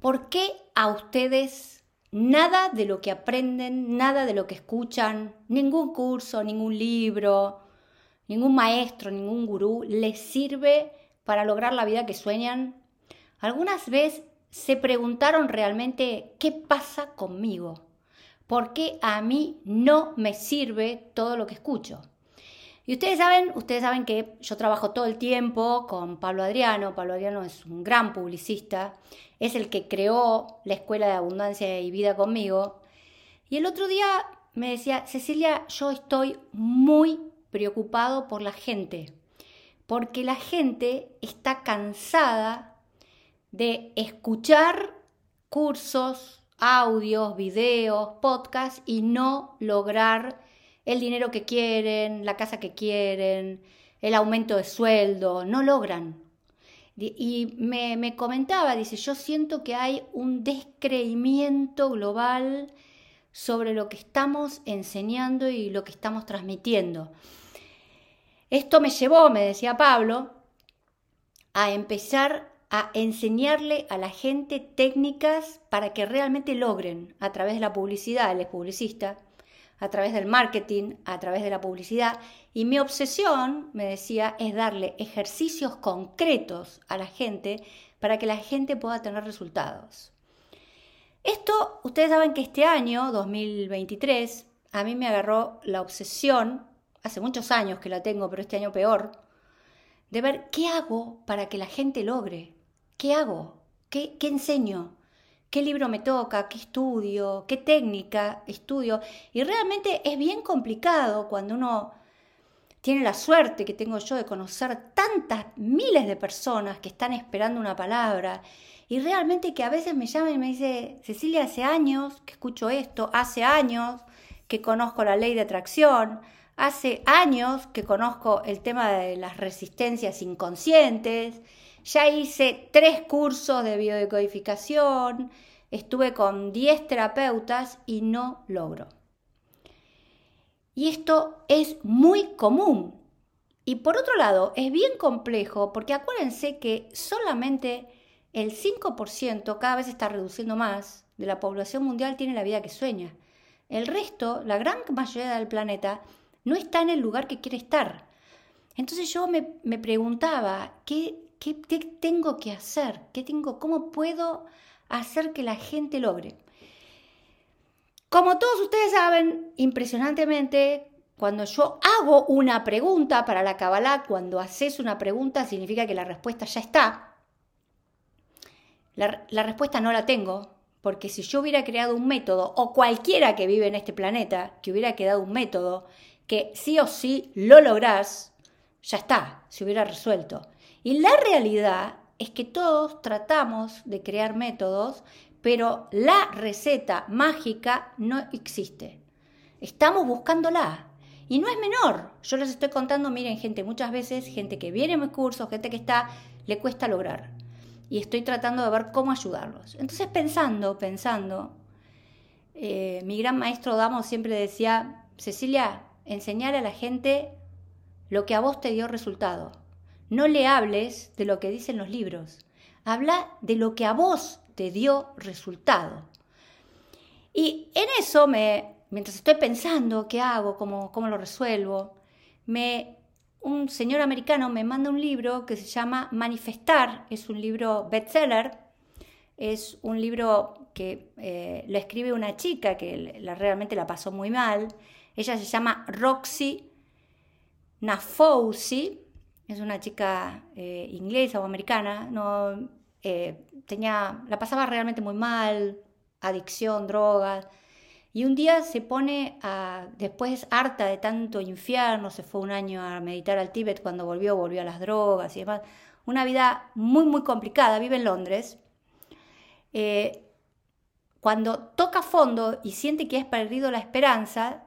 por qué a ustedes nada de lo que aprenden, nada de lo que escuchan, ningún curso, ningún libro, ningún maestro, ningún gurú les sirve para lograr la vida que sueñan? ¿Algunas veces se preguntaron realmente qué pasa conmigo? ¿Por qué a mí no me sirve todo lo que escucho? Y ustedes saben, ustedes saben que yo trabajo todo el tiempo con Pablo Adriano. Pablo Adriano es un gran publicista, es el que creó la Escuela de Abundancia y Vida conmigo. Y el otro día me decía, Cecilia, yo estoy muy preocupado por la gente, porque la gente está cansada de escuchar cursos, audios, videos, podcasts y no lograr el dinero que quieren, la casa que quieren, el aumento de sueldo, no logran. Y me, comentaba, dice, yo siento que hay un descreimiento global sobre lo que estamos enseñando y lo que estamos transmitiendo. Esto me llevó, me decía Pablo, a empezar a enseñarle a la gente técnicas para que realmente logren, a través de la publicidad, él es publicista, a través del marketing, a través de la publicidad. Y mi obsesión, me decía, es darle ejercicios concretos a la gente para que la gente pueda tener resultados. Esto, ustedes saben que este año, 2023, a mí me agarró la obsesión, hace muchos años que la tengo, pero este año peor, de ver qué hago para que la gente logre, qué hago, qué, qué enseño, qué libro me toca, qué estudio, qué técnica estudio. Y realmente es bien complicado cuando uno tiene la suerte que tengo yo de conocer tantas miles de personas que están esperando una palabra y realmente que a veces me llaman y me dice, Cecilia, hace años que escucho esto, hace años que conozco la ley de atracción, hace años que conozco el tema de las resistencias inconscientes, ya hice tres cursos de biodecodificación, estuve con 10 terapeutas y no logro. Y esto es muy común. Y por otro lado, es bien complejo porque acuérdense que solamente el 5%, cada vez está reduciendo más, de la población mundial tiene la vida que sueña. El resto, la gran mayoría del planeta, no está en el lugar que quiere estar. Entonces yo me, me preguntaba, ¿qué, ¿Qué, tengo que hacer? ¿Qué tengo, ¿Cómo puedo hacer que la gente logre? Como todos ustedes saben, impresionantemente, cuando yo hago una pregunta para la Kabbalah, cuando haces una pregunta significa que la respuesta ya está. La, la, respuesta no la tengo, porque si yo hubiera creado un método, o cualquiera que vive en este planeta, que hubiera creado un método que sí o sí lo lográs, ya está, se hubiera resuelto. Y la realidad es que todos tratamos de crear métodos, pero la receta mágica no existe. Estamos buscándola. Y no es menor. Yo les estoy contando, miren, gente, muchas veces, gente que viene a mis cursos, gente que está, le cuesta lograr. Y estoy tratando de ver cómo ayudarlos. Entonces, pensando, pensando, eh, mi gran maestro Damo siempre decía, Cecilia, enseñar a la gente lo que a vos te dio resultado. No le hables de lo que dicen los libros. Habla de lo que a vos te dio resultado. Y en eso, me, mientras estoy pensando qué hago, cómo, cómo lo resuelvo, me, un señor americano me manda un libro que se llama Manifestar. Es un libro bestseller. Es un libro que eh, lo escribe una chica que realmente la pasó muy mal. Ella se llama Roxy Nafousi es una chica eh, inglesa o americana, no, eh, tenía, la pasaba realmente muy mal, adicción, drogas, y un día se pone a, después harta de tanto infierno, se fue un año a meditar al Tíbet, cuando volvió, volvió a las drogas y demás, una vida muy, muy complicada, vive en Londres. Eh, cuando toca fondo y siente que ha perdido la esperanza,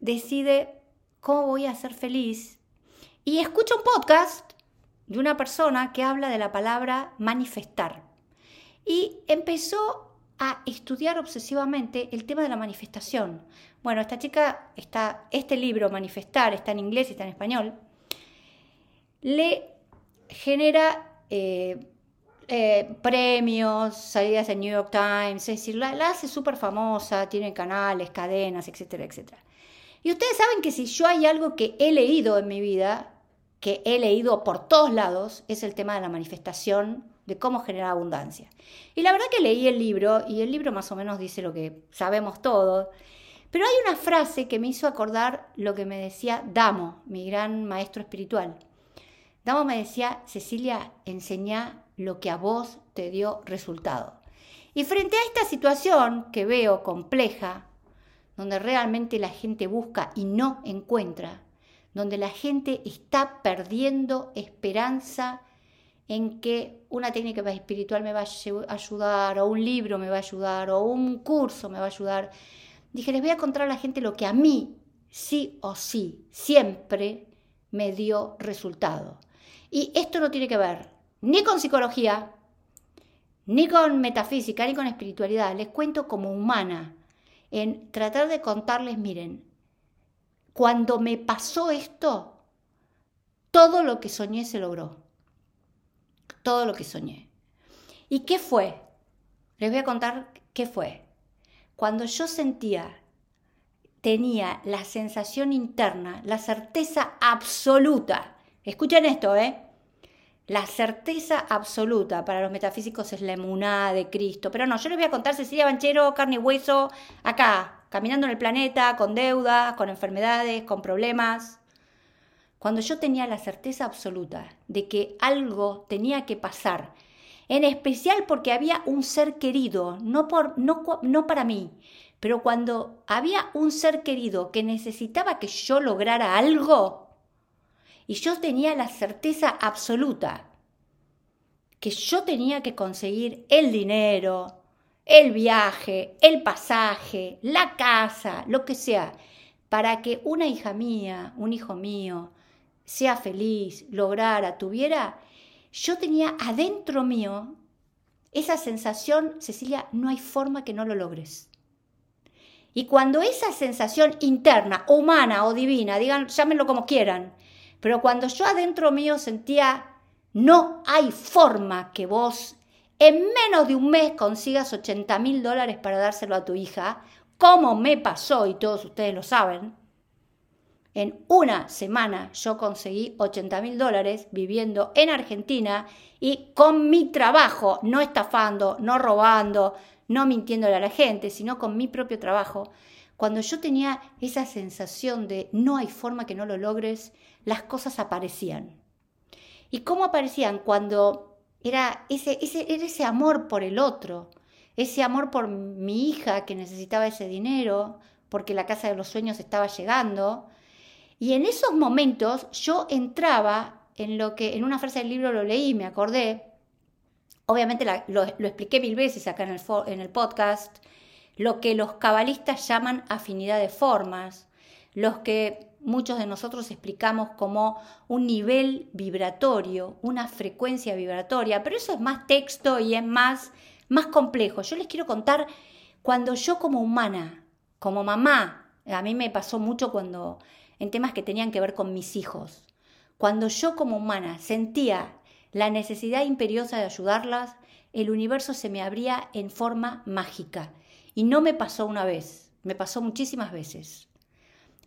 decide cómo voy a ser feliz y escucho un podcast de una persona que habla de la palabra manifestar. Y empezó a estudiar obsesivamente el tema de la manifestación. Bueno, esta chica, está, este libro, Manifestar, está en inglés y está en español, le genera, eh, eh, premios, salidas en New York Times, es decir, la, la hace súper famosa, tiene canales, cadenas, etcétera, etcétera. Y ustedes saben que si yo hay algo que he leído en mi vida, que he leído por todos lados, es el tema de la manifestación de cómo generar abundancia. Y la verdad que leí el libro, y el libro más o menos dice lo que sabemos todos, pero hay una frase que me hizo acordar lo que me decía Damo, mi gran maestro espiritual. Damo me decía, Cecilia, enseñá lo que a vos te dio resultado. Y frente a esta situación que veo compleja, donde realmente la gente busca y no encuentra, donde la gente está perdiendo esperanza en que una técnica espiritual me va a ayudar, o un libro me va a ayudar, o un curso me va a ayudar. Dije, les voy a contar a la gente lo que a mí, sí o sí, siempre me dio resultado. Y esto no tiene que ver ni con psicología, ni con metafísica, ni con espiritualidad. Les cuento como humana, en tratar de contarles, miren, cuando me pasó esto, todo lo que soñé se logró. Todo lo que soñé. ¿Y qué fue? Les voy a contar qué fue. Cuando yo sentía, tenía la sensación interna, la certeza absoluta. Escuchen esto, ¿eh? La certeza absoluta para los metafísicos es la emuná de Cristo. Pero no, yo les voy a contar Cecilia Banchero, carne y hueso, acá, caminando en el planeta, con deudas, con enfermedades, con problemas. Cuando yo tenía la certeza absoluta de que algo tenía que pasar, en especial porque había un ser querido, no, por, no, no para mí, pero cuando había un ser querido que necesitaba que yo lograra algo, y yo tenía la certeza absoluta que yo tenía que conseguir el dinero, el viaje, el pasaje, la casa, lo que sea, para que una hija mía, un hijo mío, sea feliz, lograra, tuviera, yo tenía adentro mío esa sensación, Cecilia, no hay forma que no lo logres. Y cuando esa sensación interna, humana o divina, digan, llámenlo como quieran, pero cuando yo adentro mío sentía, no hay forma que vos en menos de un mes consigas 80 mil dólares para dárselo a tu hija, como me pasó y todos ustedes lo saben, en una semana yo conseguí 80 mil dólares viviendo en Argentina y con mi trabajo, no estafando, no robando, no mintiéndole a la gente, sino con mi propio trabajo. Cuando yo tenía esa sensación de no hay forma que no lo logres, las cosas aparecían. ¿Y cómo aparecían? Cuando era ese, ese, era ese amor por el otro, ese amor por mi hija que necesitaba ese dinero, porque la casa de los sueños estaba llegando. Y en esos momentos yo entraba en lo que en una frase del libro lo leí, me acordé, obviamente lo, expliqué mil veces acá en el, en el podcast, lo que los cabalistas llaman afinidad de formas, los que muchos de nosotros explicamos como un nivel vibratorio, una frecuencia vibratoria, pero eso es más texto y es más, más complejo. Yo les quiero contar cuando yo como humana, como mamá, a mí me pasó mucho cuando en temas que tenían que ver con mis hijos, cuando yo como humana sentía la necesidad imperiosa de ayudarlas, el universo se me abría en forma mágica. Y no me pasó una vez, me pasó muchísimas veces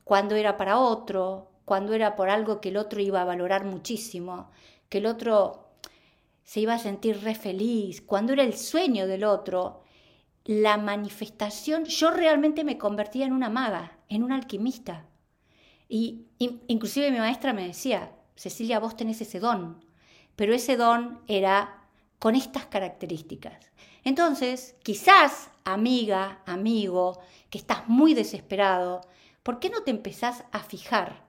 cuando era para otro, cuando era por algo que el otro iba a valorar muchísimo, que el otro se iba a sentir re feliz, cuando era el sueño del otro, la manifestación, yo realmente me convertía en una maga, en una alquimista. Y, inclusive mi maestra me decía, Cecilia, vos tenés ese don, pero ese don era con estas características. Entonces, quizás, amiga, amigo, que estás muy desesperado, ¿por qué no te empezás a fijar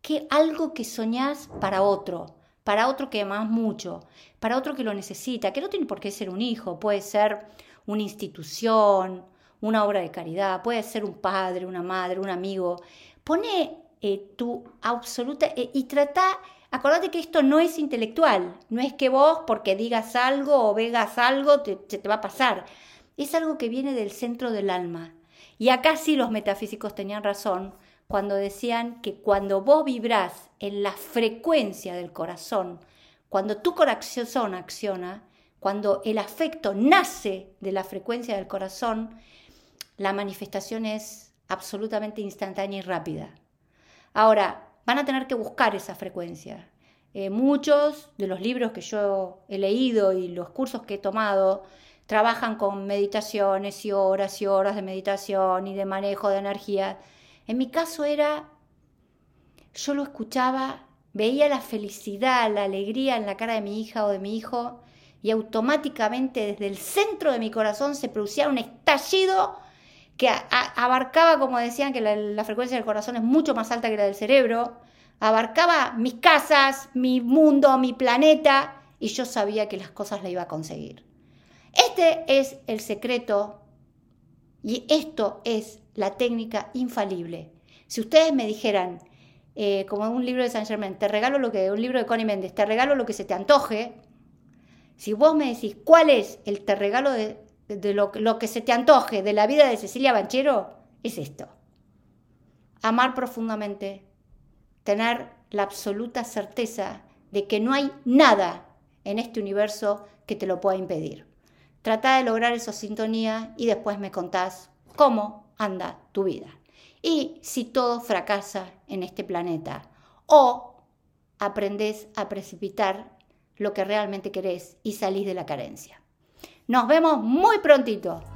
que algo que soñás para otro, para otro que amás mucho, para otro que lo necesita, que no tiene por qué ser un hijo, puede ser una institución, una obra de caridad, puede ser un padre, una madre, un amigo. Pone eh, tu absoluta eh, y trata, acordate que esto no es intelectual, no es que vos porque digas algo o vegas algo te, te va a pasar, es algo que viene del centro del alma, y acá sí los metafísicos tenían razón cuando decían que cuando vos vibrás en la frecuencia del corazón, cuando tu corazón acciona, cuando el afecto nace de la frecuencia del corazón, la manifestación es absolutamente instantánea y rápida. Ahora, van a tener que buscar esa frecuencia. Eh, muchos de los libros que yo he leído y los cursos que he tomado trabajan con meditaciones y horas y horas de meditación y de manejo de energía. En mi caso era, yo lo escuchaba, veía la felicidad, la alegría en la cara de mi hija o de mi hijo y automáticamente desde el centro de mi corazón se producía un estallido que abarcaba, como decían, que la, frecuencia del corazón es mucho más alta que la del cerebro, abarcaba mis casas, mi mundo, mi planeta, y yo sabía que las cosas las iba a conseguir. Este es el secreto y esto es la técnica infalible. Si ustedes me dijeran, eh, como un libro de Saint Germain, te regalo lo que, un libro de Connie Méndez, te regalo lo que se te antoje, si vos me decís cuál es el te regalo de, lo, lo, que se te antoje de la vida de Cecilia Banchero, es esto. Amar profundamente, tener la absoluta certeza de que no hay nada en este universo que te lo pueda impedir. Trata de lograr esa sintonía y después me contás cómo anda tu vida. Y si todo fracasa en este planeta o aprendes a precipitar lo que realmente querés y salís de la carencia. Nos vemos muy prontito.